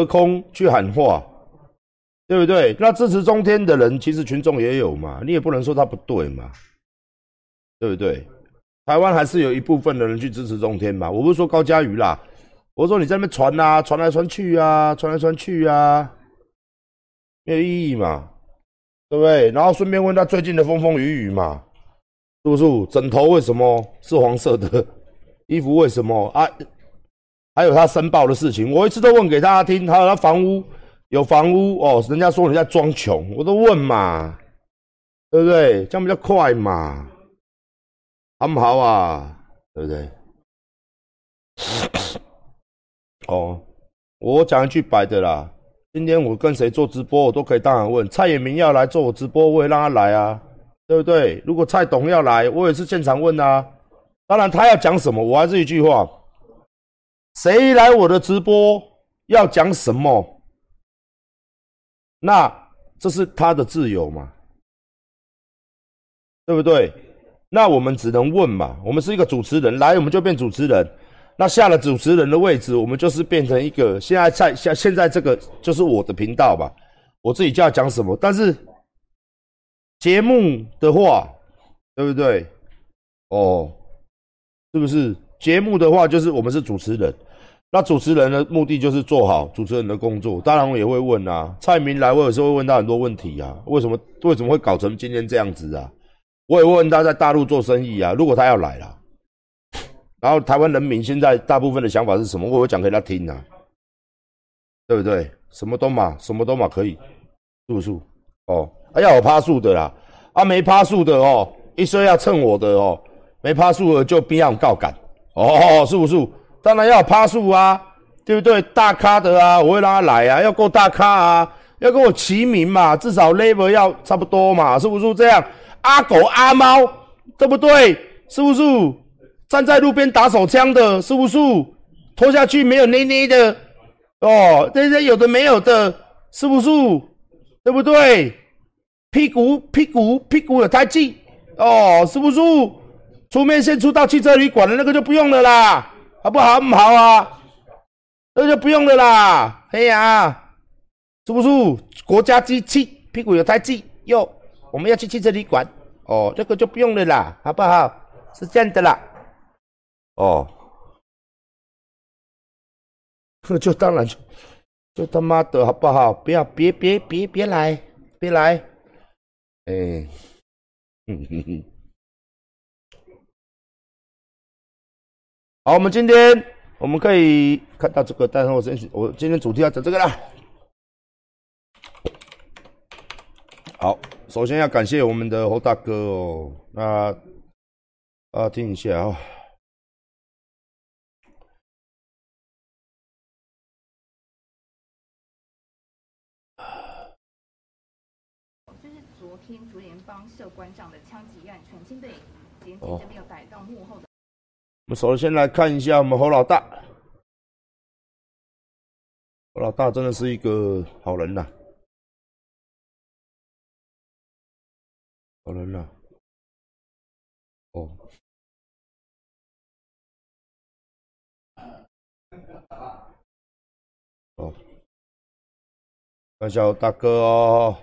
隔空去喊话，对不对？那支持中天的人，其实群众也有嘛，你也不能说他不对嘛，对不对？台湾还是有一部分的人去支持中天嘛。我不是说高嘉瑜啦，我说你在那边传啊，传来传去啊，传来传去啊，没有意义嘛，对不对？然后顺便问他最近的风风雨雨嘛，是不是？枕头为什么是黄色的？衣服为什么啊？还有他申报的事情，我一次都问给大家听。还有他房屋有房屋哦，人家说人家装穷，我都问嘛，对不对？这样比较快嘛，好不好啊？对不对？哦，我讲一句白的啦，今天我跟谁做直播，我都可以当然问。蔡衍明要来做我直播，我也让他来啊，对不对？如果蔡董要来，我也是现场问啊。当然他要讲什么，我还是一句话。谁来我的直播要讲什么？那这是他的自由嘛，对不对？那我们只能问嘛。我们是一个主持人，来我们就变主持人。那下了主持人的位置，我们就是变成一个现在在现现在这个就是我的频道吧。我自己就要讲什么，但是节目的话，对不对？哦，是不是？节目的话，就是我们是主持人，那主持人的目的就是做好主持人的工作。当然，我也会问啊，蔡明来，我有时候会问他很多问题啊，为什么为什么会搞成今天这样子啊？我也问他在大陆做生意啊，如果他要来了，然后台湾人民现在大部分的想法是什么？我会讲给他听啊，对不对？什么都嘛，什么都嘛可以，是不是？哦，啊要有趴树的啦，啊没趴树的哦，一说要蹭我的哦，没趴树的就必要告感。哦，是不是？当然要趴树啊，对不对？大咖的啊，我会让他来啊，要够大咖啊，要跟我齐名嘛，至少 level 要差不多嘛，是不是这样？阿狗阿猫，对不对？是不是？站在路边打手枪的，是不是？拖下去没有捏捏的，哦，这些有的没有的，是不是？对不对？屁股屁股屁股有胎记，哦，是不是？出面先出到汽车旅馆的那个就不用了啦，好不好？不好啊，那就不用了啦。哎呀，是不是国家机器屁股有胎记哟？我们要去汽车旅馆哦，这个就不用了啦，好不好？是这样的啦。哦，那就当然就就他妈的好不好？不要别别别别来别来，哎，哼哼哼。好，我们今天我们可以看到这个，但是我先我今天主题要讲这个啦。好，首先要感谢我们的侯大哥哦，那啊听一下啊。就是昨天竹联帮社馆长的枪击案，全新被检警这边有逮到幕后的。我们首先来看一下我们侯老大，侯老大真的是一个好人呐，好人呐，哦，哦，看一下大哥哦，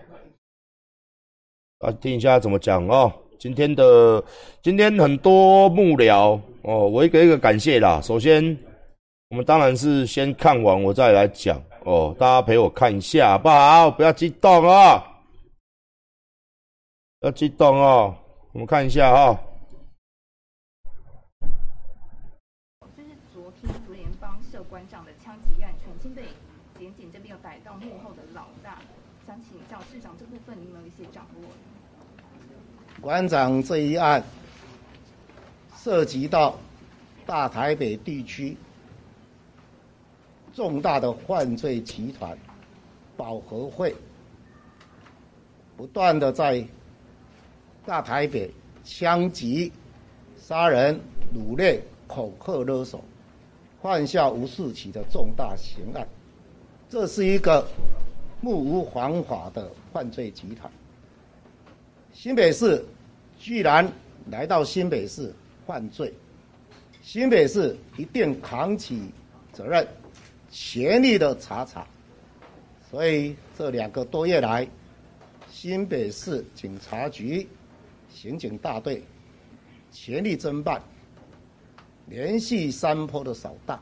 啊，听一下怎么讲哦。今天的今天很多幕僚哦，我一个一个感谢啦。首先，我们当然是先看完我再来讲哦，大家陪我看一下好不好？不要激动啊，要激动哦。我们看一下哈。馆长这一案涉及到大台北地区重大的犯罪集团保和会，不断的在大台北枪击、杀人、掳掠、恐吓勒索，犯下无数起的重大刑案，这是一个目无王法的犯罪集团。新北市居然来到新北市犯罪，新北市一定扛起责任，全力的查查，所以这两个多月来，新北市警察局刑警大队全力侦办，连续三波的扫荡，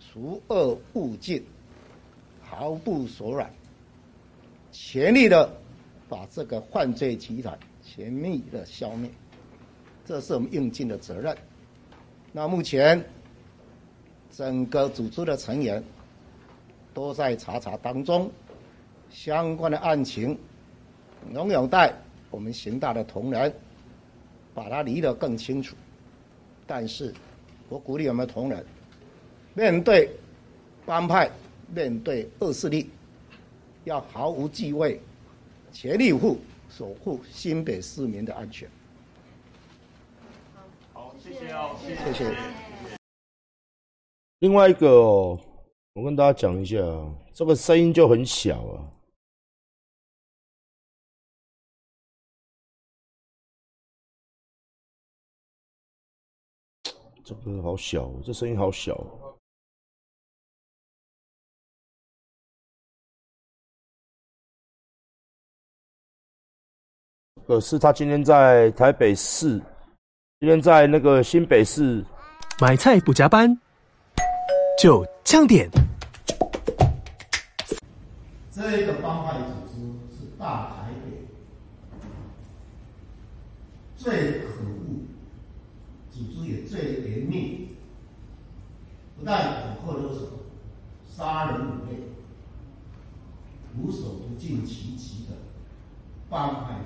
除恶务尽，毫不手软，全力的把这个犯罪集团全面的消灭，这是我们应尽的责任。那目前整个组织的成员。都在查查当中，相关的案情，仍有待我们刑大的同仁把它理得更清楚。但是，我鼓励我们同仁，面对帮派，面对恶势力，要毫无忌讳，全力以赴守护新北市民的安全。好，谢谢哦，谢谢。另外一个。我跟大家讲一下，这个声音就很小啊，这个好小，这声音好小。可是他今天在台北市，今天在那个新北市买菜不加班。就降点。这个帮派组织是大台北最可恶，组织也最严密，不但恐吓勒索、杀人掳掠、无所不尽其极的帮派。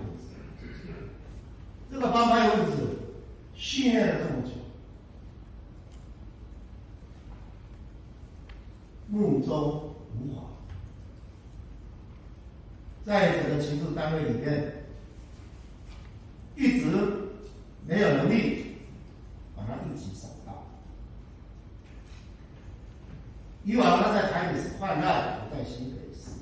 这个帮派分子训练了这么久。目中无法，在整个情报单位里面，一直没有能力把它一起找到。以往他在台北市泛滥，不在新北市，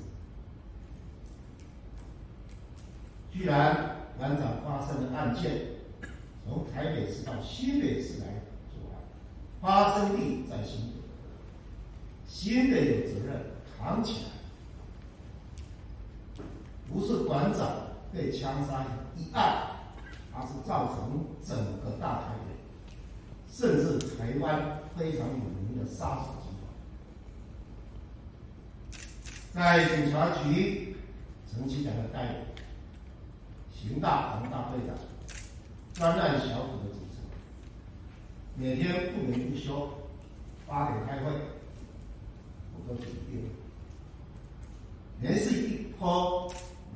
居然馆长发生的案件，从台北市到新北市来作案，发生地在新北。新的有责任扛起来，不是馆长被枪杀一案，而是造成整个大台北，甚至台湾非常有名的杀手集团。在警察局陈其长的带领，刑大黄大队长，专案小组的组成，每天不眠不休，八点开会。都指定，连续一波、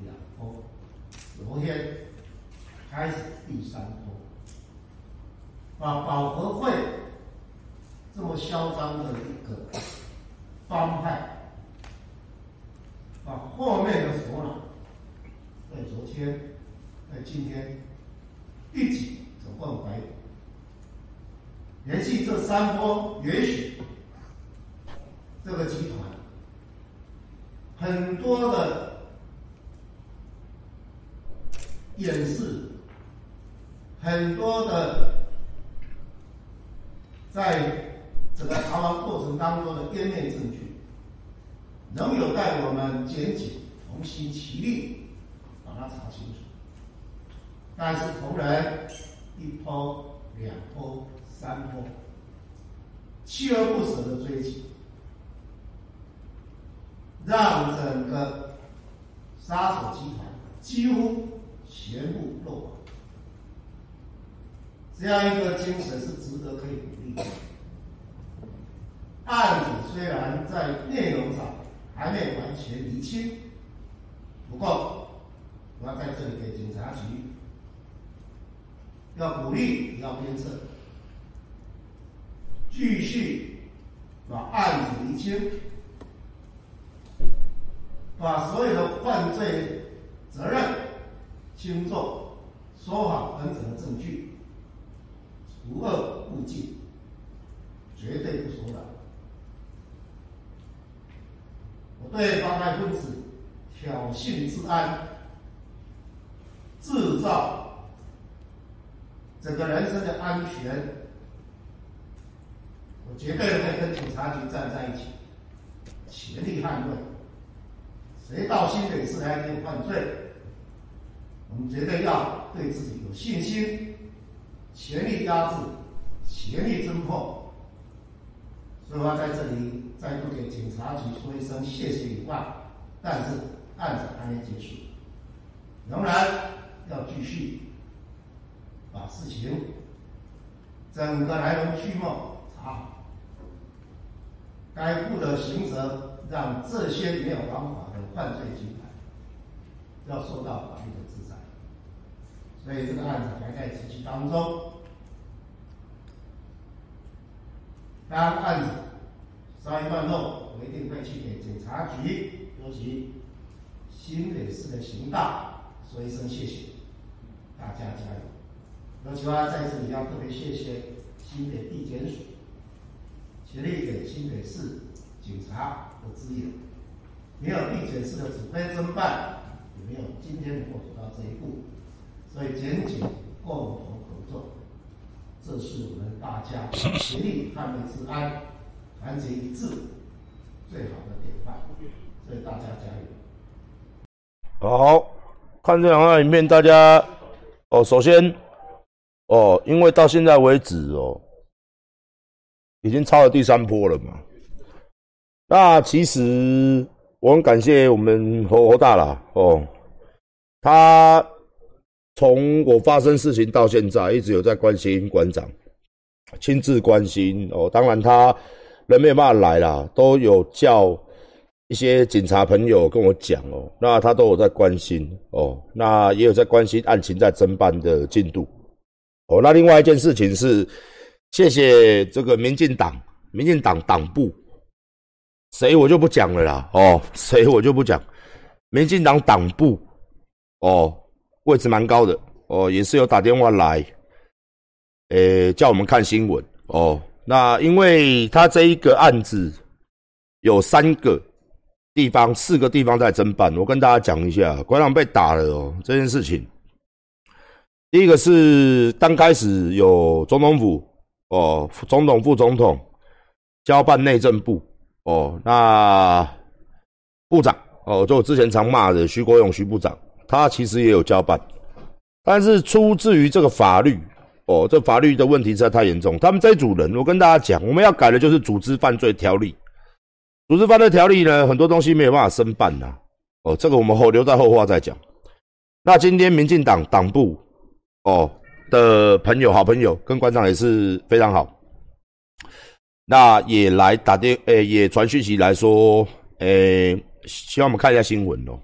两波，昨天开始第三波，把保和会这么嚣张的一个帮派，把后面的首脑在昨天、在今天一起走共白，连续这三波，也许。这个集团很多的演示，很多的在整个逃亡过程当中的湮灭证据，仍有待我们检举同心齐力把它查清楚。但是同仁一波、两波、三波，锲而不舍的追击。让整个杀手集团几乎全部落网，这样一个精神是值得可以鼓励的。案子虽然在内容上还没完全厘清，不过我要在这里给警察局要鼓励，要鞭策，继续把案子厘清。把所有的犯罪责任、轻重、说法等等的证据，除恶不尽，绝对不手软。我对帮派分子挑衅治安、制造整个人身的安全，我绝对会跟警察局站在一起，全力捍卫。谁到新北市来定犯罪，我们绝对要对自己有信心，全力压制，全力侦破。所以我在这里再度给警察局说一声谢谢以外，但是案子还没结束，仍然要继续把事情整个来龙去脉查好，该负的刑责让这些没有方法的犯罪集团要受到法律的制裁。所以这个案子还在继续当中。当案子稍一段落，我一定会去给警察局，尤其新北市的刑大说一声谢谢，大家加油。那其我要在这里要特别谢谢新北地检署，全力给新北市警察的支援，没有地检署的指挥侦办，也没有今天能够走到这一步。所以检警共同合作。这是我们大家协力捍卫治安、团结一致最好的典范。所以大家加油！好，看这两段影片，大家哦，首先哦，因为到现在为止哦，已经超了第三波了嘛。那其实我很感谢我们侯侯大啦哦，他。从我发生事情到现在，一直有在关心馆长，亲自关心哦。当然他人没有办法来啦，都有叫一些警察朋友跟我讲哦。那他都有在关心哦，那也有在关心案情在侦办的进度哦。那另外一件事情是，谢谢这个民进党，民进党党部，谁我就不讲了啦哦，谁我就不讲，民进党党部哦。位置蛮高的哦，也是有打电话来，诶，叫我们看新闻哦。那因为他这一个案子有三个地方、四个地方在侦办，我跟大家讲一下，馆长被打了哦这件事情。第一个是刚开始有总统府哦，总统、副总统交办内政部哦，那部长哦，就我之前常骂的徐国勇徐部长。他其实也有交办，但是出自于这个法律哦，这法律的问题实在太严重。他们这一组人，我跟大家讲，我们要改的就是组织犯罪条例。组织犯罪条例呢，很多东西没有办法申办呐。哦，这个我们后留在后话再讲。那今天民进党党部哦的朋友、好朋友跟馆长也是非常好，那也来打电诶，也传讯息来说，诶，希望我们看一下新闻哦。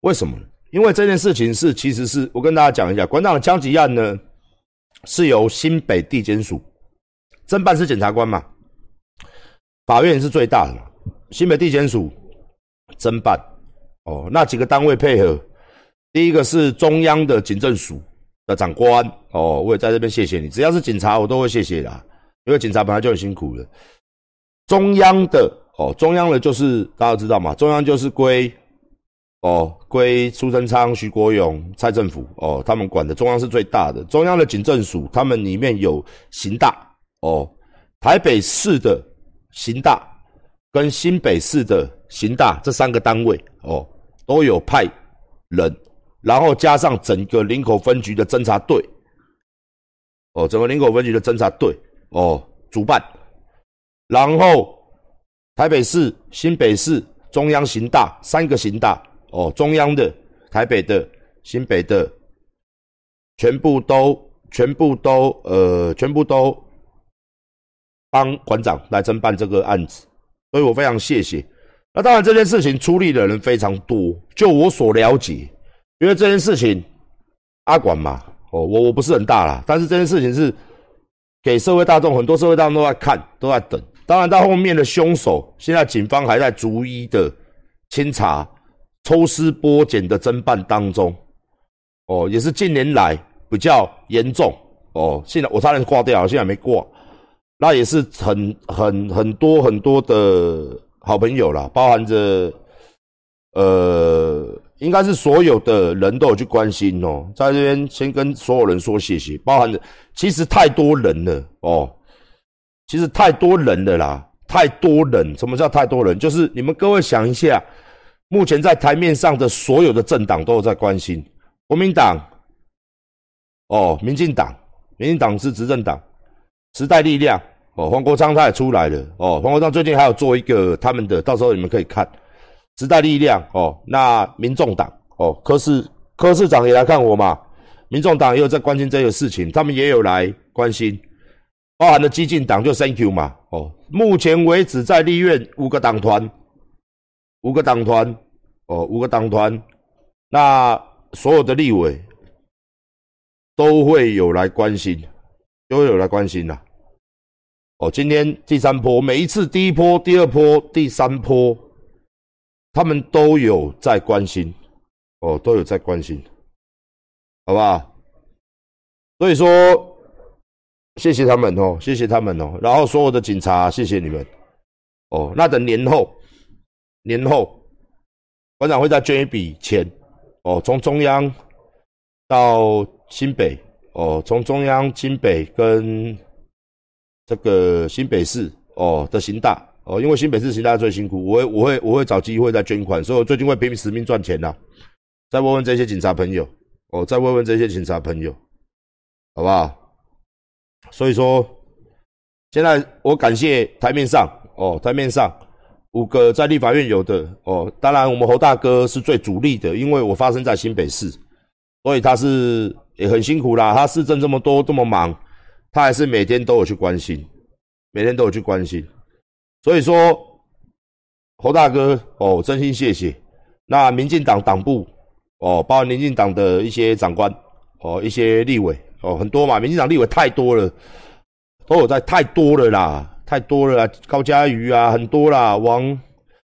为什么？因为这件事情是，其实是我跟大家讲一下，馆长的枪击案呢，是由新北地检署侦办，是检察官嘛，法院是最大的，新北地检署侦办，哦，那几个单位配合，第一个是中央的警政署的长官，哦，我也在这边谢谢你，只要是警察，我都会谢谢的，因为警察本来就很辛苦的。中央的，哦，中央的就是大家知道嘛，中央就是归。哦，归苏贞昌、徐国勇、蔡政府哦，他们管的中央是最大的。中央的警政署，他们里面有刑大哦，台北市的刑大跟新北市的刑大这三个单位哦，都有派人，然后加上整个林口分局的侦查队哦，整个林口分局的侦查队哦，主办，然后台北市、新北市、中央刑大三个刑大。哦，中央的、台北的、新北的，全部都、全部都、呃，全部都帮馆长来侦办这个案子，所以我非常谢谢。那当然，这件事情出力的人非常多，就我所了解，因为这件事情阿管嘛，哦，我我不是很大啦，但是这件事情是给社会大众，很多社会大众都在看，都在等。当然，到后面的凶手，现在警方还在逐一的清查。抽丝剥茧的侦办当中，哦，也是近年来比较严重哦。现在我差点挂掉，现在没挂。那也是很很很多很多的好朋友啦，包含着呃，应该是所有的人都有去关心哦。在这边先跟所有人说谢谢，包含着其实太多人了哦，其实太多人了啦，太多人。什么叫太多人？就是你们各位想一下。目前在台面上的所有的政党都有在关心，国民党，哦，民进党，民进党是执政党，时代力量，哦，黄国昌他也出来了，哦，黄国昌最近还有做一个他们的，到时候你们可以看，时代力量，哦，那民众党，哦，柯市柯市长也来看我嘛，民众党也有在关心这个事情，他们也有来关心，包含了激进党就 Thank you 嘛，哦，目前为止在立院五个党团。五个党团，哦，五个党团，那所有的立委都会有来关心，都会有来关心的。哦，今天第三波，每一次第一波、第二波、第三波，他们都有在关心，哦，都有在关心，好不好？所以说，谢谢他们哦，谢谢他们哦。然后所有的警察，谢谢你们。哦，那等年后。年后，馆长会再捐一笔钱，哦，从中央到新北，哦，从中央新北跟这个新北市，哦的行大，哦，因为新北市行大最辛苦，我会我会我会找机会再捐款，所以我最近会拼命使命赚钱呐。再问问这些警察朋友，哦，再问问这些警察朋友，好不好？所以说，现在我感谢台面上，哦，台面上。五个在立法院有的哦，当然我们侯大哥是最主力的，因为我发生在新北市，所以他是也很辛苦啦。他市政这么多这么忙，他还是每天都有去关心，每天都有去关心。所以说侯大哥哦，真心谢谢。那民进党党部哦，包括民进党的一些长官哦，一些立委哦，很多嘛，民进党立委太多了，都有在太多了啦。太多了，高嘉瑜啊，很多啦，王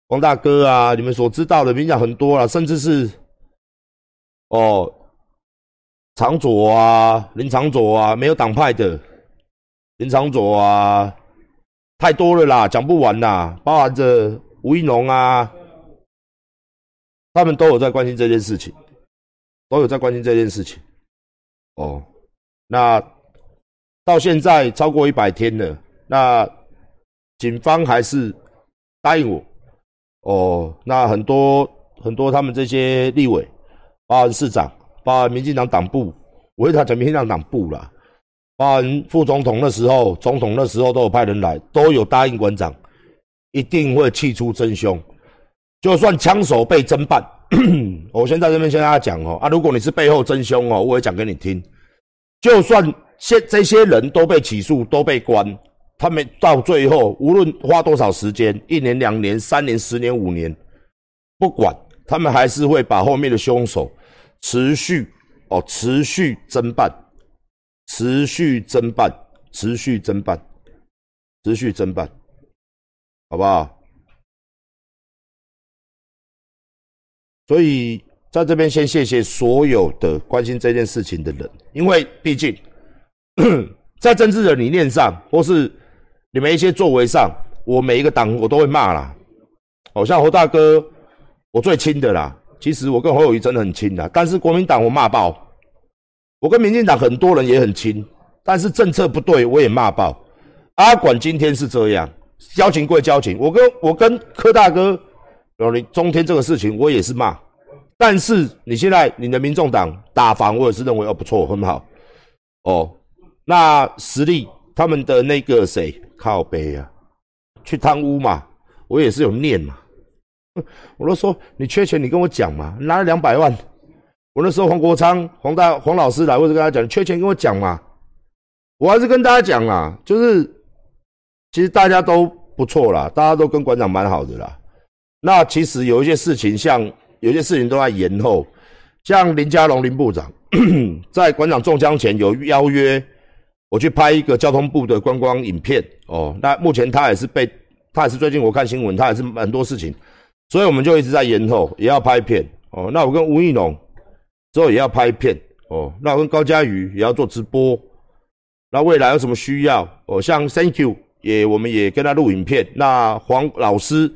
王大哥啊，你们所知道的，民进党很多啦，甚至是哦，长左啊，林长左啊，没有党派的林长左啊，太多了啦，讲不完啦，包含着吴一农啊，他们都有在关心这件事情，都有在关心这件事情。哦，那到现在超过一百天了，那。警方还是答应我哦，那很多很多他们这些立委，包含市长，包含民进党党部，我会他讲民进党党部啦，包含副总统的时候，总统那时候都有派人来，都有答应馆长，一定会气出真凶，就算枪手被侦办，我先在这边先跟大家讲哦，啊，如果你是背后真凶哦，我会讲给你听，就算现这些人都被起诉，都被关。他们到最后，无论花多少时间，一年、两年、三年、十年、五年，不管，他们还是会把后面的凶手持续哦，持续侦办，持续侦办，持续侦办，持续侦办，好不好？所以在这边先谢谢所有的关心这件事情的人，因为毕竟 在政治的理念上，或是你们一些作为上，我每一个党我都会骂啦。哦，像侯大哥，我最亲的啦。其实我跟侯友谊真的很亲的，但是国民党我骂爆。我跟民进党很多人也很亲，但是政策不对我也骂爆。阿管今天是这样，交情归交情，我跟我跟柯大哥，有你中天这个事情我也是骂。但是你现在你的民众党打防，我也是认为哦不错很好。哦，那实力他们的那个谁？靠背啊，去贪污嘛，我也是有念嘛。我都说你缺钱，你跟我讲嘛，拿了两百万。我那时候黄国昌、黄大、黄老师来，我就跟他讲，缺钱跟我讲嘛。我还是跟大家讲啦，就是其实大家都不错啦，大家都跟馆长蛮好的啦。那其实有一些事情，像有些事情都在延后，像林佳龙林部长 在馆长中枪前有邀约。我去拍一个交通部的观光影片哦，那目前他也是被，他也是最近我看新闻，他也是很多事情，所以我们就一直在延后，也要拍片哦。那我跟吴义农之后也要拍片哦，那我跟高嘉瑜也要做直播。那未来有什么需要哦？像 Thank you 也，我们也跟他录影片。那黄老师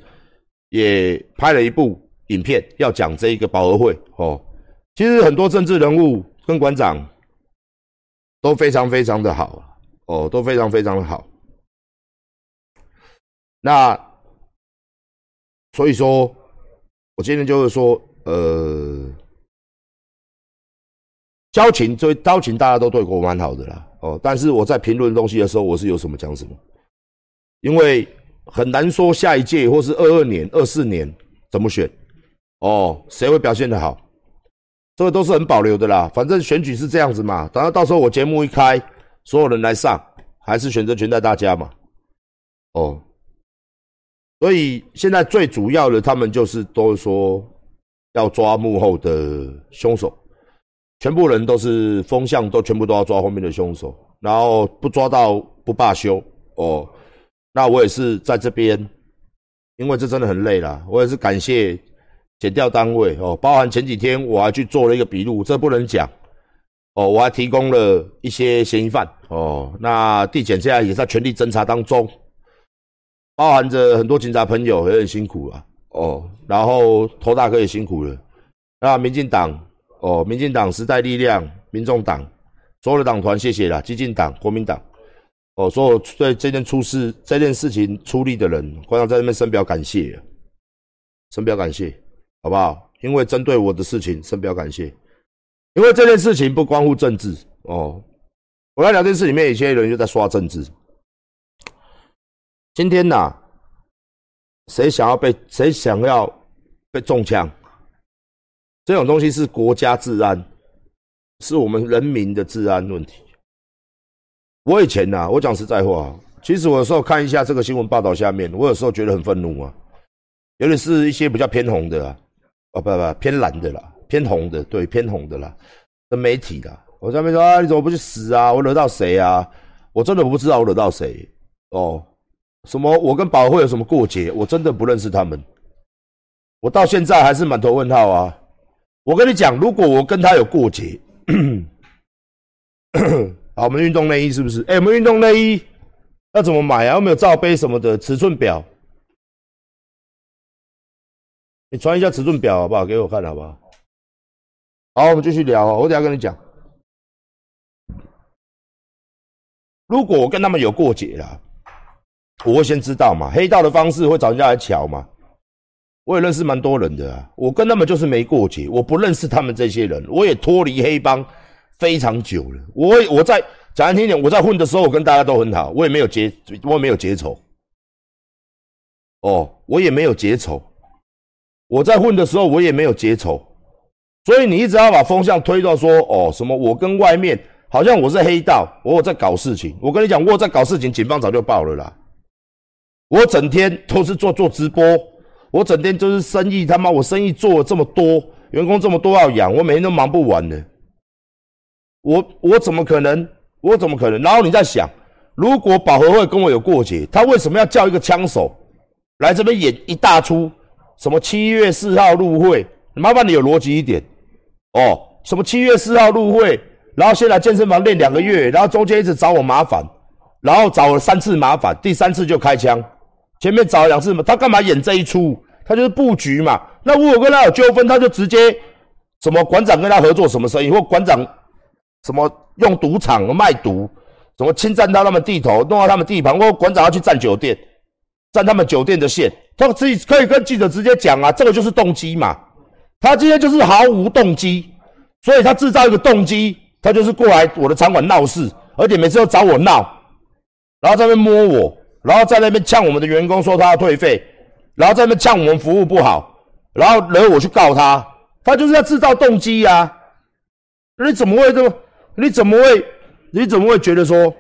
也拍了一部影片，要讲这一个保和会哦。其实很多政治人物跟馆长。都非常非常的好哦，都非常非常的好。那所以说，我今天就是说，呃，交情，对交情大家都对我蛮好的啦，哦，但是我在评论东西的时候，我是有什么讲什么，因为很难说下一届或是二二年、二四年怎么选，哦，谁会表现的好，这个都是很保留的啦。反正选举是这样子嘛，等到到时候我节目一开，所有人来上，还是选择权在大家嘛，哦。所以现在最主要的，他们就是都说要抓幕后的凶手，全部人都是风向，都全部都要抓后面的凶手，然后不抓到不罢休哦。那我也是在这边，因为这真的很累啦，我也是感谢检调单位哦，包含前几天我还去做了一个笔录，这不能讲哦，我还提供了一些嫌疑犯哦。那地检现在也在全力侦查当中。包含着很多警察朋友也很辛苦啊，哦，然后头大哥也辛苦了，那民进党哦，民进党时代力量、民众党所有的党团谢谢啦，激进党、国民党哦，所有对这件出事、这件事情出力的人，观众在那边深表感谢，深表感谢，好不好？因为针对我的事情深表感谢，因为这件事情不关乎政治哦，我在聊天室里面，有些人就在刷政治。今天呐，谁想要被谁想要被中枪？这种东西是国家治安，是我们人民的治安问题。我以前呐，我讲实在话，其实我有时候看一下这个新闻报道下面，我有时候觉得很愤怒啊，尤其是一些比较偏红的啊，哦不不偏蓝的啦，偏红的对偏红的啦的媒体啦，我上面说啊，你怎么不去死啊？我惹到谁啊？我真的不知道我惹到谁哦。什么？我跟保会有什么过节？我真的不认识他们，我到现在还是满头问号啊！我跟你讲，如果我跟他有过节，好，我们运动内衣是不是？哎，我们运动内衣要怎么买啊？有没有罩杯什么的尺寸表？你传一下尺寸表好不好？给我看好不好？好，我们继续聊。我等下跟你讲，如果我跟他们有过节了。我会先知道嘛，黑道的方式会找人家来瞧嘛。我也认识蛮多人的啊，我跟他们就是没过节，我不认识他们这些人，我也脱离黑帮非常久了。我我在讲难听点，我在混的时候，我跟大家都很好，我也没有结，我也没有结仇。哦，我也没有结仇。我在混的时候，我也没有结仇。所以你一直要把风向推到说，哦，什么我跟外面好像我是黑道，我在搞事情。我跟你讲，我在搞事情，警方早就报了啦。我整天都是做做直播，我整天就是生意他妈，我生意做了这么多，员工这么多要养，我每天都忙不完的。我我怎么可能？我怎么可能？然后你在想，如果保和会跟我有过节，他为什么要叫一个枪手来这边演一大出？什么七月四号入会？麻烦你有逻辑一点哦。什么七月四号入会？然后先来健身房练两个月，然后中间一直找我麻烦，然后找了三次麻烦，第三次就开枪。前面找两次嘛，他干嘛演这一出？他就是布局嘛。那如果跟他有纠纷，他就直接什么馆长跟他合作什么生意，或馆长什么用赌场卖毒，什么侵占到他们地头，弄到他们地盘，或馆长要去占酒店，占他们酒店的线，他自己可以跟记者直接讲啊，这个就是动机嘛。他今天就是毫无动机，所以他制造一个动机，他就是过来我的场馆闹事，而且每次都找我闹，然后在那摸我。然后在那边呛我们的员工，说他要退费，然后在那边呛我们服务不好，然后惹我去告他，他就是要制造动机呀！你怎么会这么？你怎么会？你怎么会觉得说，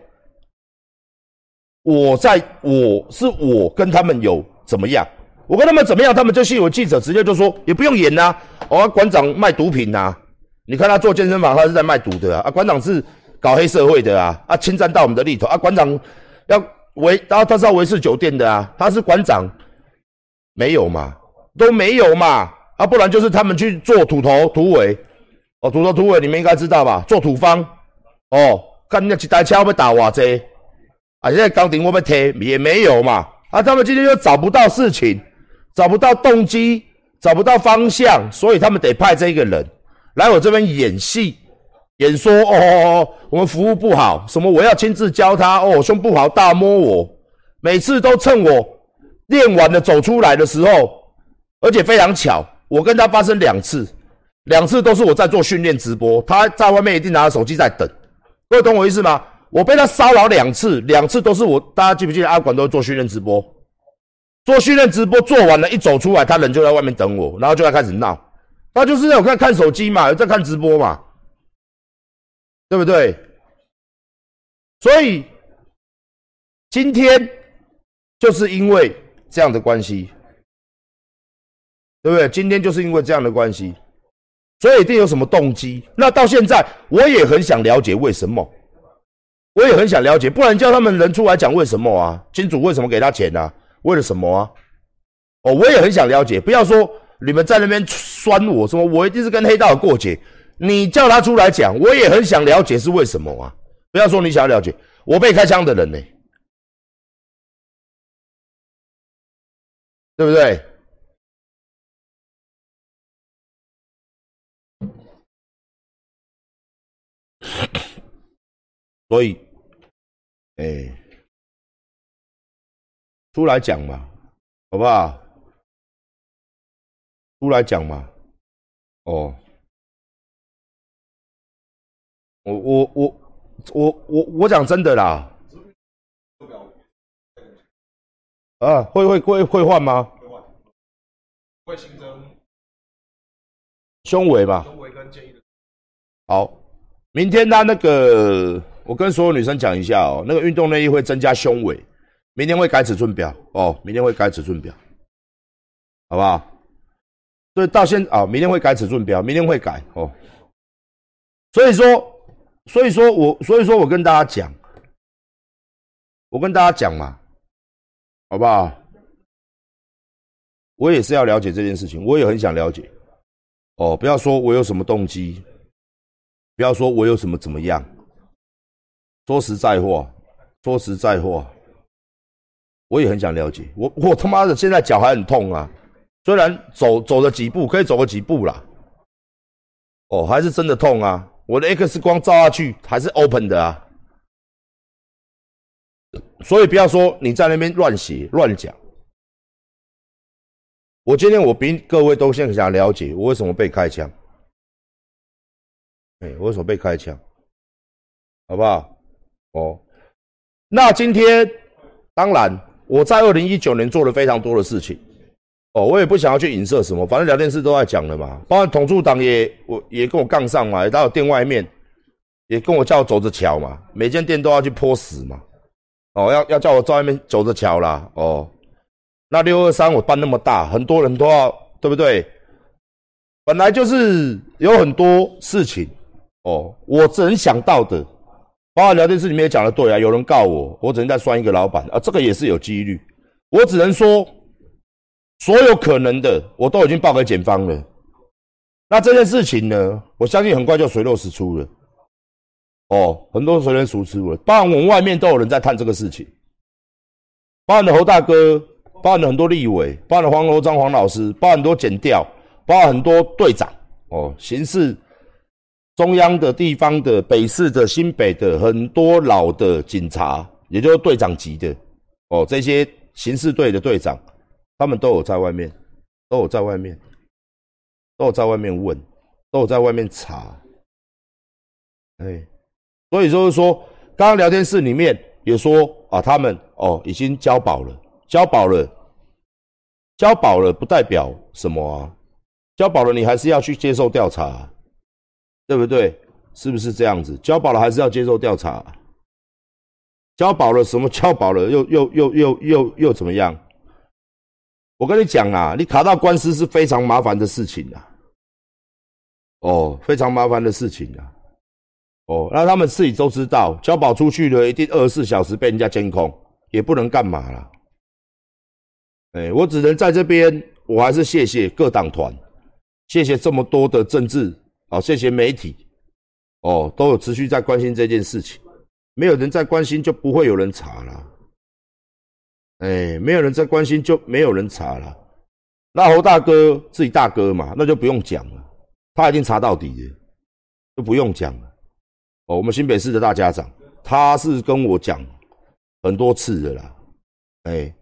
我在我是我跟他们有怎么样？我跟他们怎么样？他们就信我记者直接就说也不用演呐！哦，馆长卖毒品呐！你看他做健身房，他是在卖毒的啊！馆长是搞黑社会的啊！啊，侵占到我们的利头啊！馆长要。维，然后他是要维氏酒店的啊，他是馆长，没有嘛，都没有嘛，啊，不然就是他们去做土头土尾，哦，土头土尾你们应该知道吧？做土方，哦，看那几台车被打瓦遮，啊，现在钢钉会不会贴？也没有嘛，啊，他们今天又找不到事情，找不到动机，找不到方向，所以他们得派这个人来我这边演戏。演说哦，我们服务不好，什么我要亲自教他哦，胸部好大摸我，每次都趁我练完了走出来的时候，而且非常巧，我跟他发生两次，两次都是我在做训练直播，他在外面一定拿着手机在等。各位懂我意思吗？我被他骚扰两次，两次都是我。大家记不记得阿管都做训练直播？做训练直播做完了，一走出来，他人就在外面等我，然后就在开始闹。他就是有在看手机嘛，在看直播嘛，对不对？所以今天就是因为这样的关系，对不对？今天就是因为这样的关系，所以一定有什么动机。那到现在我也很想了解为什么，我也很想了解，不然叫他们人出来讲为什么啊？金主为什么给他钱呢？为了什么啊？哦，我也很想了解。不要说你们在那边酸我什么，我一定是跟黑道过节。你叫他出来讲，我也很想了解是为什么啊？不要说你想要了解，我被开枪的人呢，对不对？所以，哎。出来讲嘛，好不好？出来讲嘛，哦，我我我我我我讲真的啦，啊，会会会会换吗？会换，会新增胸围吧？胸围跟建议的。好，明天他那个，我跟所有女生讲一下哦，那个运动内衣会增加胸围。明天会改尺寸表哦，明天会改尺寸表，好不好？所以到现啊，明天会改尺寸表，明天会改哦。所以说，所以说我，所以说我跟大家讲，我跟大家讲嘛，好不好？我也是要了解这件事情，我也很想了解。哦，不要说我有什么动机，不要说我有什么怎么样。说实在话，说实在话。我也很想了解，我我他妈的现在脚还很痛啊，虽然走走了几步，可以走个几步啦，哦，还是真的痛啊！我的 X 光照下去还是 open 的啊，所以不要说你在那边乱写乱讲。我今天我比各位都先想了解我为什么被开枪，哎，我为什么被开枪，好不好？哦，那今天当然。我在二零一九年做了非常多的事情，哦，我也不想要去影射什么，反正聊天室都在讲了嘛。包括统促党也，我也跟我杠上嘛，也到店外面，也跟我叫走着瞧嘛，每间店都要去泼屎嘛，哦，要要叫我在外面走着瞧啦，哦，那六二三我办那么大，很多人都要，对不对？本来就是有很多事情，哦，我只能想到的。包括聊天室里面也讲的对啊，有人告我，我只能再拴一个老板啊，这个也是有几率。我只能说，所有可能的我都已经报给检方了。那这件事情呢，我相信很快就水落石出了。哦，很多水落石出了，包含我们外面都有人在探这个事情，包含的侯大哥，包含的很多立委，包含的黄罗章黄老师，包含很多检调，包含很多队长哦，刑事。中央的地方的北市的新北的很多老的警察，也就是队长级的哦，这些刑事队的队长，他们都有在外面，都有在外面，都有在外面问，都有在外面查。哎，所以就是说，刚刚聊天室里面也说啊，他们哦已经交保了，交保了，交保了不代表什么啊？交保了，你还是要去接受调查。对不对？是不是这样子？交保了还是要接受调查？交保了什么？交保了又又又又又又怎么样？我跟你讲啊，你卡到官司是非常麻烦的事情啊！哦，非常麻烦的事情啊！哦，那他们自己都知道，交保出去了，一定二十四小时被人家监控，也不能干嘛了。哎，我只能在这边，我还是谢谢各党团，谢谢这么多的政治。好，谢谢媒体，哦，都有持续在关心这件事情。没有人在关心，就不会有人查了。哎，没有人在关心，就没有人查了。那侯大哥自己大哥嘛，那就不用讲了，他已经查到底的，就不用讲了。哦，我们新北市的大家长，他是跟我讲很多次的啦。哎，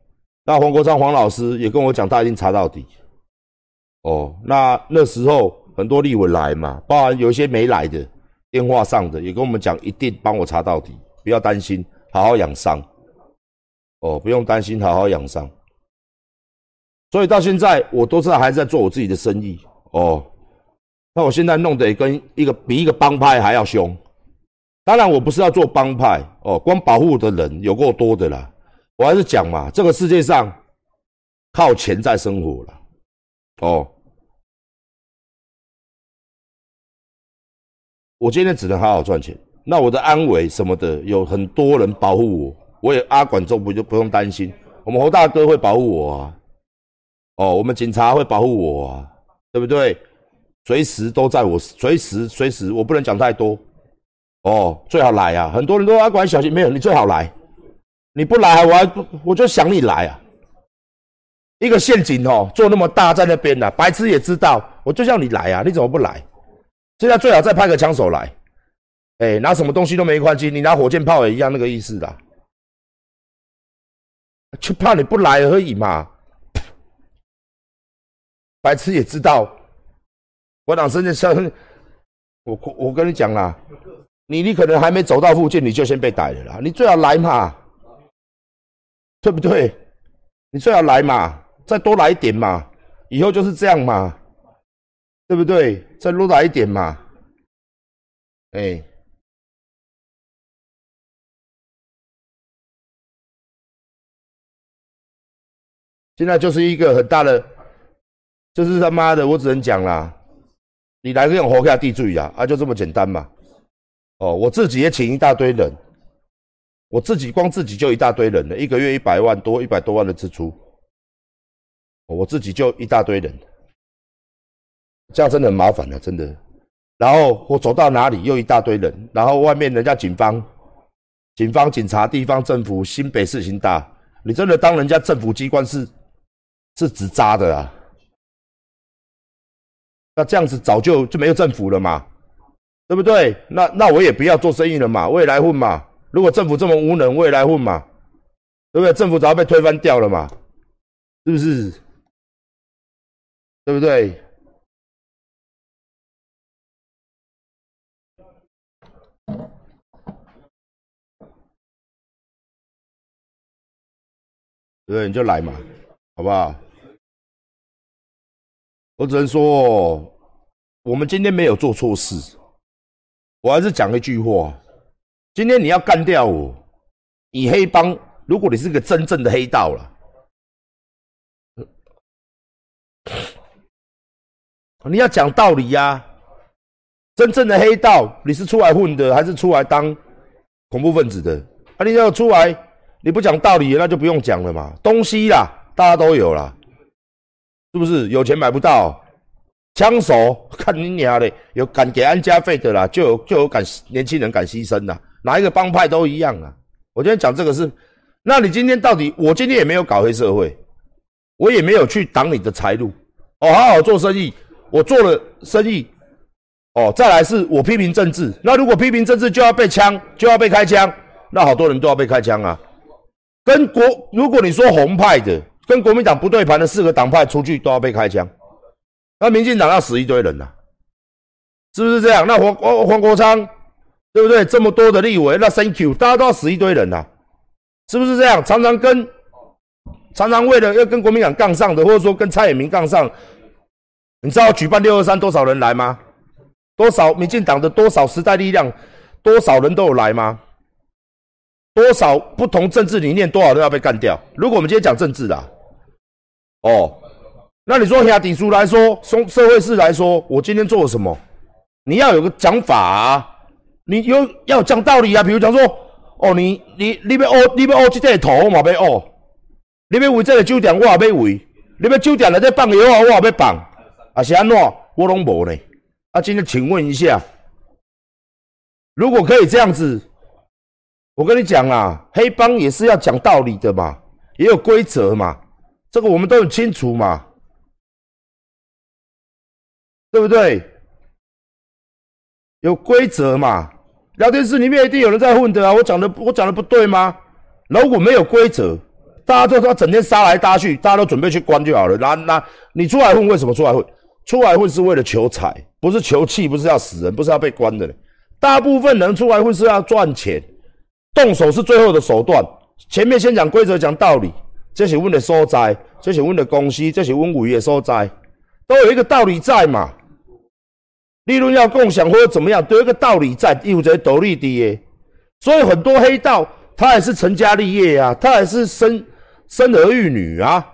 那黄国昌黄老师也跟我讲，他已经查到底。哦，那那时候很多立委来嘛，包含有一些没来的，电话上的也跟我们讲，一定帮我查到底，不要担心，好好养伤。哦，不用担心，好好养伤。所以到现在，我都是还在做我自己的生意。哦，那我现在弄得跟一个比一个帮派还要凶。当然，我不是要做帮派哦，光保护的人有够多的啦。我还是讲嘛，这个世界上靠钱在生活了。哦，我今天只能好好赚钱。那我的安危什么的，有很多人保护我，我也阿管仲不就不用担心。我们侯大哥会保护我啊。哦，我们警察会保护我啊，对不对？随时都在我，随时随时，我不能讲太多。哦，最好来啊！很多人都阿管小心，没有你最好来。你不来，我还我就想你来啊。一个陷阱哦，做那么大在那边呢，白痴也知道，我就叫你来啊，你怎么不来？现在最好再派个枪手来，哎，拿什么东西都没关系，你拿火箭炮也一样那个意思的，就怕你不来而已嘛。白痴也知道，我党生的枪，我我跟你讲啦，你你可能还没走到附近，你就先被逮了啦，你最好来嘛，对不对？你最好来嘛。再多来一点嘛，以后就是这样嘛，对不对？再多来一点嘛，哎，现在就是一个很大的，就是他妈的，我只能讲啦，你来这种活下地主啊，啊，就这么简单嘛。哦，我自己也请一大堆人，我自己光自己就一大堆人了，一个月一百万多，一百多万的支出。我自己就一大堆人，这样真的很麻烦了，真的。然后我走到哪里又一大堆人，然后外面人家警方、警方、警察、地方政府，新北市情大，你真的当人家政府机关是是纸扎的啊？那这样子早就就没有政府了嘛，对不对？那那我也不要做生意了嘛，我也来混嘛。如果政府这么无能，我也来混嘛，对不对？政府早被推翻掉了嘛，是不是？对不对？对，你就来嘛，好不好？我只能说，我们今天没有做错事。我还是讲一句话：今天你要干掉我，你黑帮，如果你是个真正的黑道了。你要讲道理呀！真正的黑道，你是出来混的，还是出来当恐怖分子的？啊，你要出来，你不讲道理，那就不用讲了嘛。东西啦，大家都有啦，是不是？有钱买不到枪手，看你娘的，有敢给安家费的啦，就有就有敢年轻人敢牺牲的，哪一个帮派都一样啊。我今天讲这个是，那你今天到底？我今天也没有搞黑社会，我也没有去挡你的财路，哦，好好做生意。我做了生意，哦，再来是我批评政治。那如果批评政治就要被枪，就要被开枪，那好多人都要被开枪啊。跟国，如果你说红派的跟国民党不对盘的四个党派出去都要被开枪，那民进党要死一堆人呐，是不是这样？那黄黄黄国昌，对不对？这么多的立委，那 Thank you，大家都要死一堆人呐，是不是这样？常常跟常常为了要跟国民党杠上的，或者说跟蔡英文杠上。你知道举办六二三多少人来吗？多少民进党的多少时代力量，多少人都有来吗？多少不同政治理念，多少都要被干掉？如果我们今天讲政治啦，哦，那你说兄弟叔来说，从社会事来说，我今天做了什么？你要有个讲法啊，你有要讲道理啊。比如讲说，哦，你你你要哦，你要哦，这个头我嘛要哦，你要围这个酒店我也要围，你要酒店来这放药啊，我也要放。啊，是安怎？我拢无呢。啊，今天请问一下，如果可以这样子，我跟你讲啊，黑帮也是要讲道理的嘛，也有规则嘛，这个我们都很清楚嘛，对不对？有规则嘛，聊天室里面一定有人在混的啊，我讲的我讲的不对吗？如果没有规则，大家都说整天杀来杀去，大家都准备去关就好了。那那你出来混，为什么出来混？出来混是为了求财，不是求气，不是要死人，不是要被关的。大部分人出来混是要赚钱，动手是最后的手段。前面先讲规则，讲道理，这些问的所在，这些问的公司，这些问物业所在，都有一个道理在嘛。利润要共享或者怎么样，都有一个道理在，有这道理的耶。所以很多黑道，他也是成家立业啊，他也是生生儿育女啊。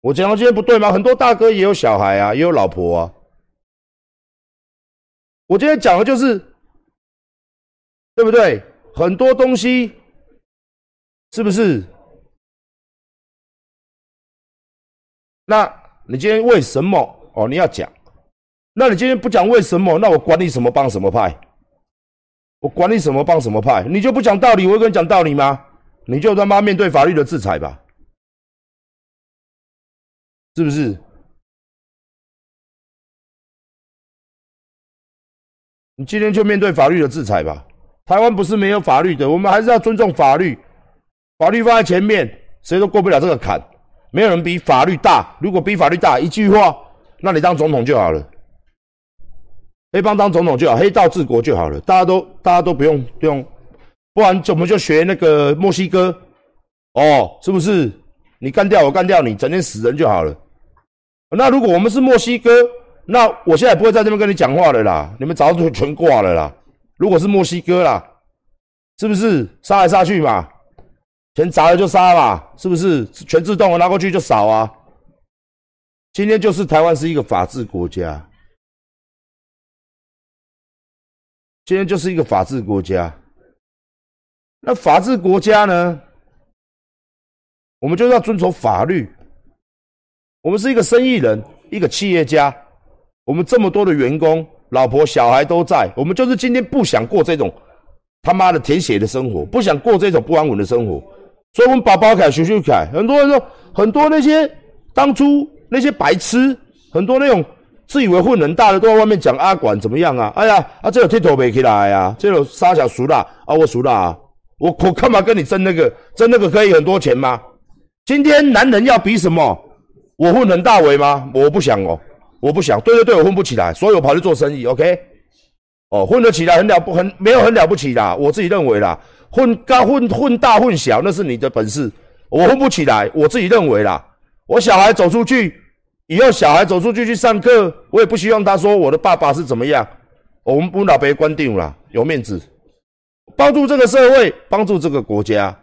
我讲到今天不对吗？很多大哥也有小孩啊，也有老婆啊。我今天讲的就是，对不对？很多东西是不是？那你今天为什么哦？你要讲，那你今天不讲为什么？那我管你什么帮什么派？我管你什么帮什么派？你就不讲道理，我会跟你讲道理吗？你就他妈面对法律的制裁吧。是不是？你今天就面对法律的制裁吧。台湾不是没有法律的，我们还是要尊重法律。法律放在前面，谁都过不了这个坎。没有人比法律大。如果比法律大，一句话，那你当总统就好了。黑帮当总统就好，黑道治国就好了。大家都大家都不用不用，不然我们就学那个墨西哥。哦，是不是？你干掉我，干掉你，整天死人就好了。那如果我们是墨西哥，那我现在不会在这边跟你讲话了啦。你们早就全挂了啦。如果是墨西哥啦，是不是杀来杀去嘛？钱砸了就杀嘛，是不是？全自动，拿过去就扫啊。今天就是台湾是一个法治国家，今天就是一个法治国家。那法治国家呢？我们就是要遵守法律。我们是一个生意人，一个企业家。我们这么多的员工，老婆小孩都在。我们就是今天不想过这种他妈的舔血的生活，不想过这种不安稳的生活。所以，我们把包凯、学学凯。很多人说，很多那些当初那些白痴，很多那种自以为混人大的，都在外面讲阿管怎么样啊？哎呀，啊，这有剃头没起来呀？这有沙小熟了啊？我熟了啊？我我干嘛跟你争那个？争那个可以很多钱吗？今天男人要比什么？我混很大为吗？我不想哦，我不想。对对对，我混不起来，所以我跑去做生意。OK，哦，混得起来很了不很没有很了不起啦，我自己认为啦。混高混混大混小那是你的本事，我混不起来，我自己认为啦。我小孩走出去以后，小孩走出去去上课，我也不希望他说我的爸爸是怎么样。我们不老别关定了，有面子，帮助这个社会，帮助这个国家。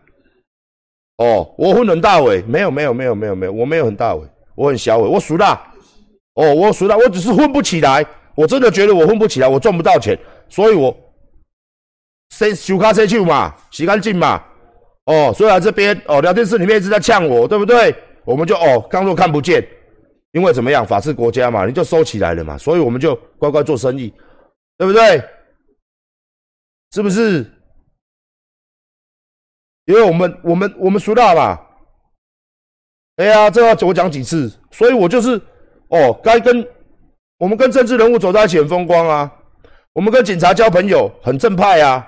哦，我混很大伟，没有没有没有没有没有，我没有很大伟，我很小伟，我熟大。哦，我熟大，我只是混不起来，我真的觉得我混不起来，我赚不到钱，所以我先修卡车去嘛，洗干净嘛。哦，所以来这边哦，聊天室里面一直在呛我，对不对？我们就哦，当做看不见，因为怎么样，法治国家嘛，你就收起来了嘛，所以我们就乖乖做生意，对不对？是不是？因为我们我们我们熟大嘛，哎呀，这要我讲几次？所以我就是哦，该跟我们跟政治人物走在一起很风光啊，我们跟警察交朋友很正派啊。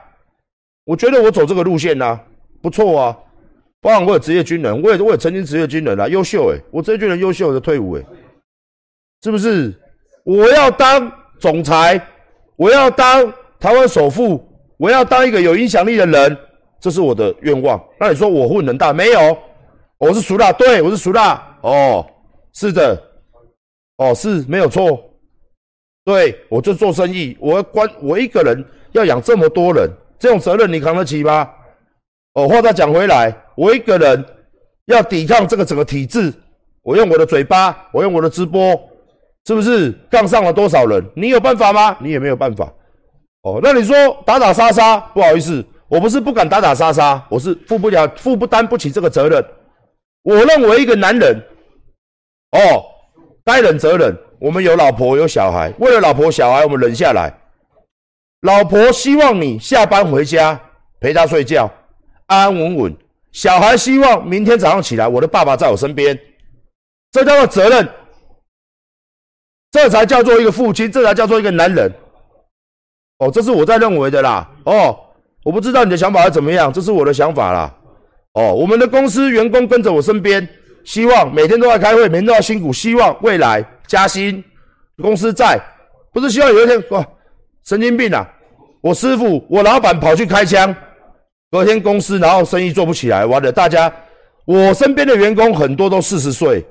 我觉得我走这个路线呢，不错啊。包括我有职业军人，我也我也曾经职业军人啊，优秀诶，我职业军人优秀的退伍诶，是不是？我要当总裁，我要当台湾首富，我要当一个有影响力的人。这是我的愿望。那你说我混能大没有？我是熟大，对我是熟大。哦，是的，哦是没有错。对我就做生意，我要关我一个人要养这么多人，这种责任你扛得起吗？哦，话再讲回来，我一个人要抵抗这个整个体制，我用我的嘴巴，我用我的直播，是不是杠上了多少人？你有办法吗？你也没有办法。哦，那你说打打杀杀，不好意思。我不是不敢打打杀杀，我是负不了、负不担不起这个责任。我认为一个男人，哦，该忍则忍。我们有老婆有小孩，为了老婆小孩，我们忍下来。老婆希望你下班回家陪她睡觉，安安稳稳。小孩希望明天早上起来，我的爸爸在我身边。这叫做责任，这才叫做一个父亲，这才叫做一个男人。哦，这是我在认为的啦。哦。我不知道你的想法是怎么样，这是我的想法啦。哦，我们的公司员工跟着我身边，希望每天都在开会，每天都要辛苦，希望未来加薪，公司在，不是希望有一天哇，神经病啊！我师傅，我老板跑去开枪，隔天公司然后生意做不起来，完了，大家，我身边的员工很多都四十岁，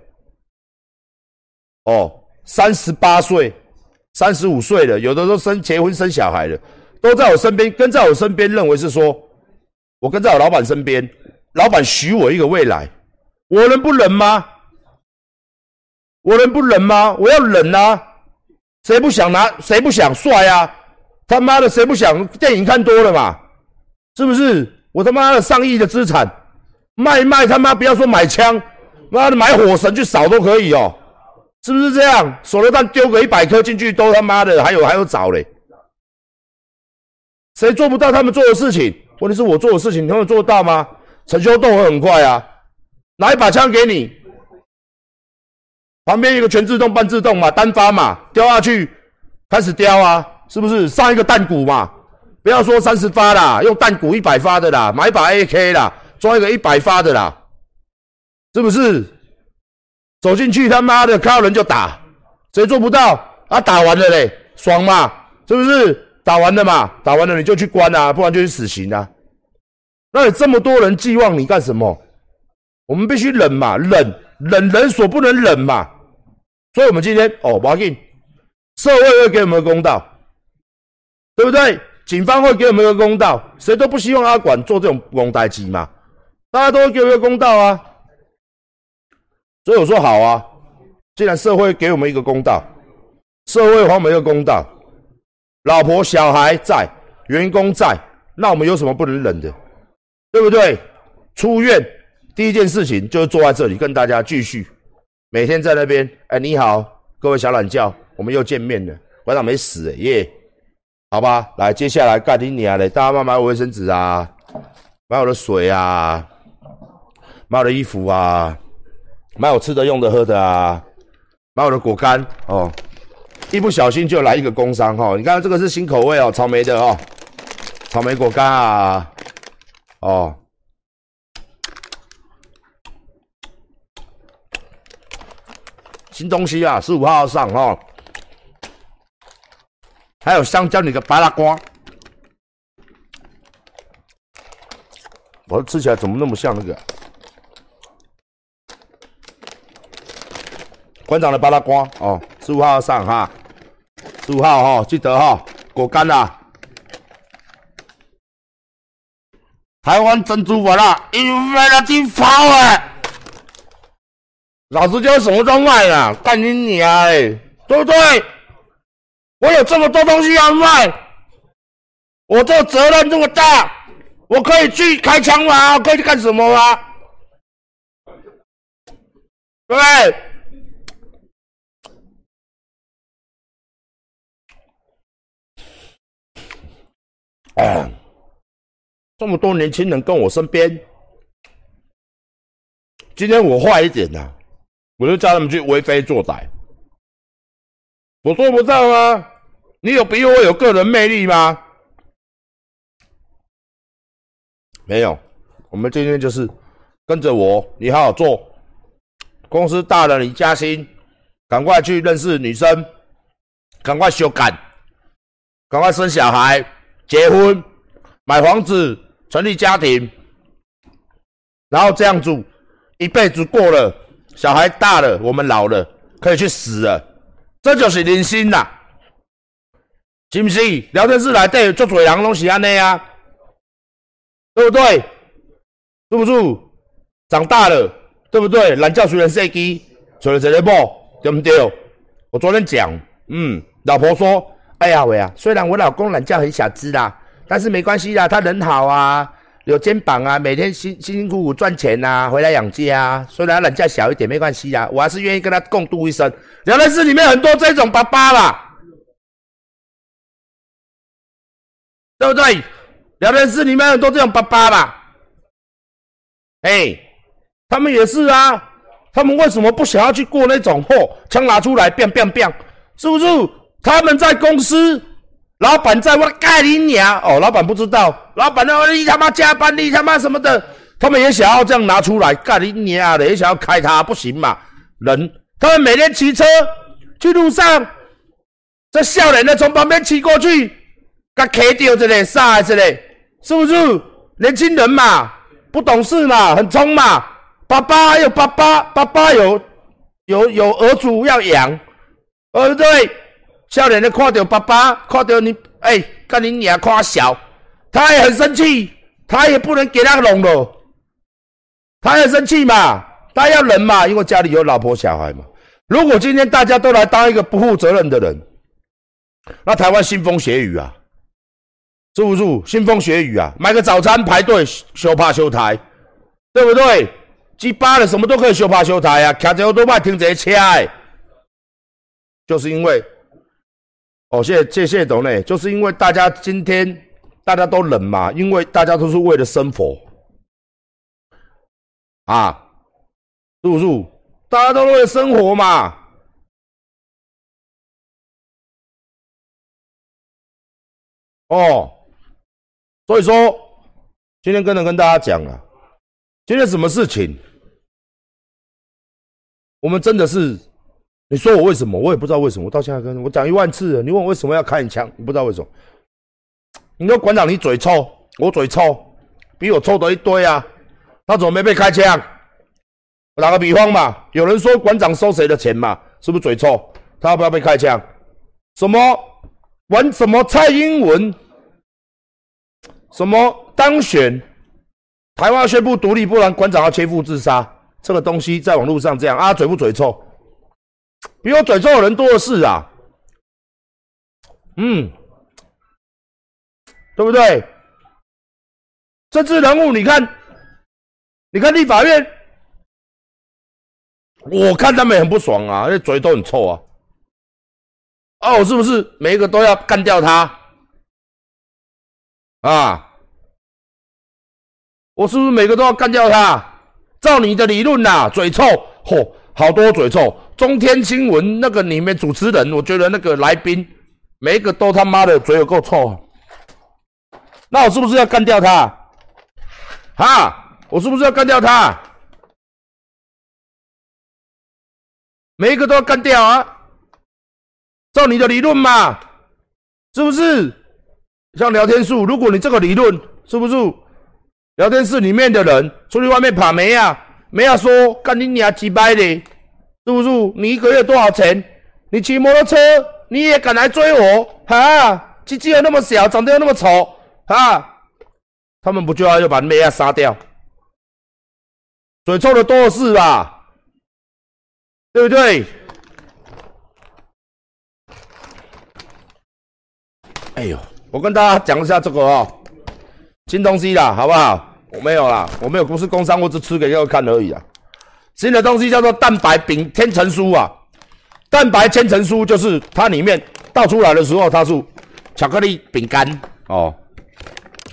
哦，三十八岁、三十五岁的，有的都生结婚生小孩了，都在我身边，跟在我身边，认为是说，我跟在我老板身边。老板许我一个未来，我能不忍吗？我能不忍吗？我要忍啊！谁不想拿？谁不想帅啊？他妈的，谁不想电影看多了嘛？是不是？我他妈的上亿的资产卖卖他妈不要说买枪，妈的买火神去扫都可以哦，是不是这样？手榴弹丢个一百颗进去都他妈的还有还有找嘞，谁做不到他们做的事情？问题是我做的事情，你们做得到吗？陈修动会很快啊，拿一把枪给你，旁边一个全自动、半自动嘛，单发嘛，丢下去开始叼啊，是不是？上一个弹鼓嘛，不要说三十发啦，用弹鼓一百发的啦，买把 AK 啦，装一个一百发的啦，是不是？走进去他妈的看到人就打，谁做不到啊？打完了嘞，爽嘛，是不是？打完了嘛，打完了你就去关啊，不然就去死刑啊。那有这么多人寄望你干什么？我们必须忍嘛，忍忍人所不能忍嘛。所以，我们今天哦，马进社会会给我们公道，对不对？警方会给我们一个公道，谁都不希望阿管做这种公代机嘛。大家都会给我一个公道啊。所以我说好啊，既然社会给我们一个公道，社会还我们一个公道，老婆小孩在，员工在，那我们有什么不能忍的？对不对？出院第一件事情就是坐在这里跟大家继续，每天在那边。哎，你好，各位小懒觉，我们又见面了。馆长没死耶，好吧。来，接下来盖丁尼啊嘞，大家慢买我卫生纸啊，买我的水啊，买我的衣服啊，买我吃的、用的、喝的啊，买我的果干哦。一不小心就来一个工伤哈，你看这个是新口味哦，草莓的哦，草莓果干啊。哦，新东西啊，十五号上哈，还有香蕉，你个白拉瓜，我吃起来怎么那么像那个馆长的巴拉瓜哦？十五号上哈，十五号哈，记得哈，果干啊。台湾珍珠粉啦，因为了真跑哎！老子就什么都卖啊，干你娘哎，对不对？我有这么多东西要卖，我这责任这么大，我可以去开枪吗？可以去干什么吗？对不对？哎。这么多年轻人跟我身边，今天我坏一点呐，我就叫他们去为非作歹。我做不到吗？你有比我有个人魅力吗？没有。我们今天就是跟着我，你好好做。公司大了，你加薪，赶快去认识女生，赶快修改，赶快生小孩，结婚，买房子。成立家庭，然后这样子，一辈子过了，小孩大了，我们老了，可以去死了，这就是人心啦，是不是？聊天室来对，做嘴人拢是安尼啊，对不对？住不住？长大了，对不对？懒觉虽然设计，娶了这个某，对不对？我昨天讲，嗯，老婆说，哎呀喂啊，虽然我老公懒觉很小只啦。但是没关系啦，他人好啊，有肩膀啊，每天辛辛辛苦苦赚钱呐，回来养家啊。虽然人家小一点没关系啊，我还是愿意跟他共度一生。聊天室里面很多这种爸爸啦，对不对？聊天室里面很多这种爸爸啦，哎，他们也是啊。他们为什么不想要去过那种货，枪拿出来，biang biang biang，是不是？他们在公司。老板在，我盖你娘！哦，老板不知道，老板那你他妈加班，你他妈什么的，他们也想要这样拿出来干你娘的，也想要开他，不行嘛？人，他们每天骑车去路上，这笑脸的从旁边骑过去，他开掉这里，杀这里，是不是？年轻人嘛，不懂事嘛，很冲嘛。爸爸有爸爸，爸爸有有有儿主要养，对不对？笑脸的看到爸爸，看到你，哎，干你娘夸小，他也很生气，他也不能给他弄了，他也生气嘛，他要忍嘛，因为家里有老婆小孩嘛。如果今天大家都来当一个不负责任的人，那台湾腥风血雨啊！是不是腥风血雨啊？买个早餐排队修怕修台，对不对？鸡巴的什么都可以修怕修台啊！开着都卖停这些车，就是因为哦，谢谢谢谢董内，就是因为大家今天大家都冷嘛，因为大家都是为了生活啊，是不是？大家都为了生活嘛。哦。所以说，今天跟着跟大家讲了，今天什么事情？我们真的是，你说我为什么？我也不知道为什么。我到现在跟我讲一万次了，你问我为什么要开你枪？你不知道为什么？你说馆长你嘴臭，我嘴臭，比我臭的一堆啊！他怎么没被开枪？打个比方嘛，有人说馆长收谁的钱嘛？是不是嘴臭？他要不要被开枪？什么玩什么蔡英文？什么当选？台湾宣布独立，不然馆长要切腹自杀。这个东西在网络上这样啊，嘴不嘴臭？比我嘴臭的人多的是啊。嗯，对不对？政治人物，你看，你看立法院，我看他们很不爽啊，那嘴都很臭啊。哦，是不是每一个都要干掉他？啊！我是不是每个都要干掉他？照你的理论呐，嘴臭，嚯，好多嘴臭。中天新闻那个里面主持人，我觉得那个来宾每一个都他妈的嘴有够臭。那我是不是要干掉他？啊！我是不是要干掉他？每一个都要干掉啊！照你的理论嘛，是不是？像聊天数，如果你这个理论是不是聊天室里面的人出去外面跑没啊？没啊，说干你娘几百的，不是？你一个月多少钱？你骑摩托车你也敢来追我？哈，鸡鸡又那么小，长得又那么丑，哈，他们不就要要把妹啊杀掉？嘴臭的多是吧？对不对？哎呦！我跟大家讲一下这个哦，新东西啦，好不好？我没有啦，我没有不是工商，我只吃给各位看而已啊。新的东西叫做蛋白饼千层酥啊，蛋白千层酥就是它里面倒出来的时候，它是巧克力饼干哦。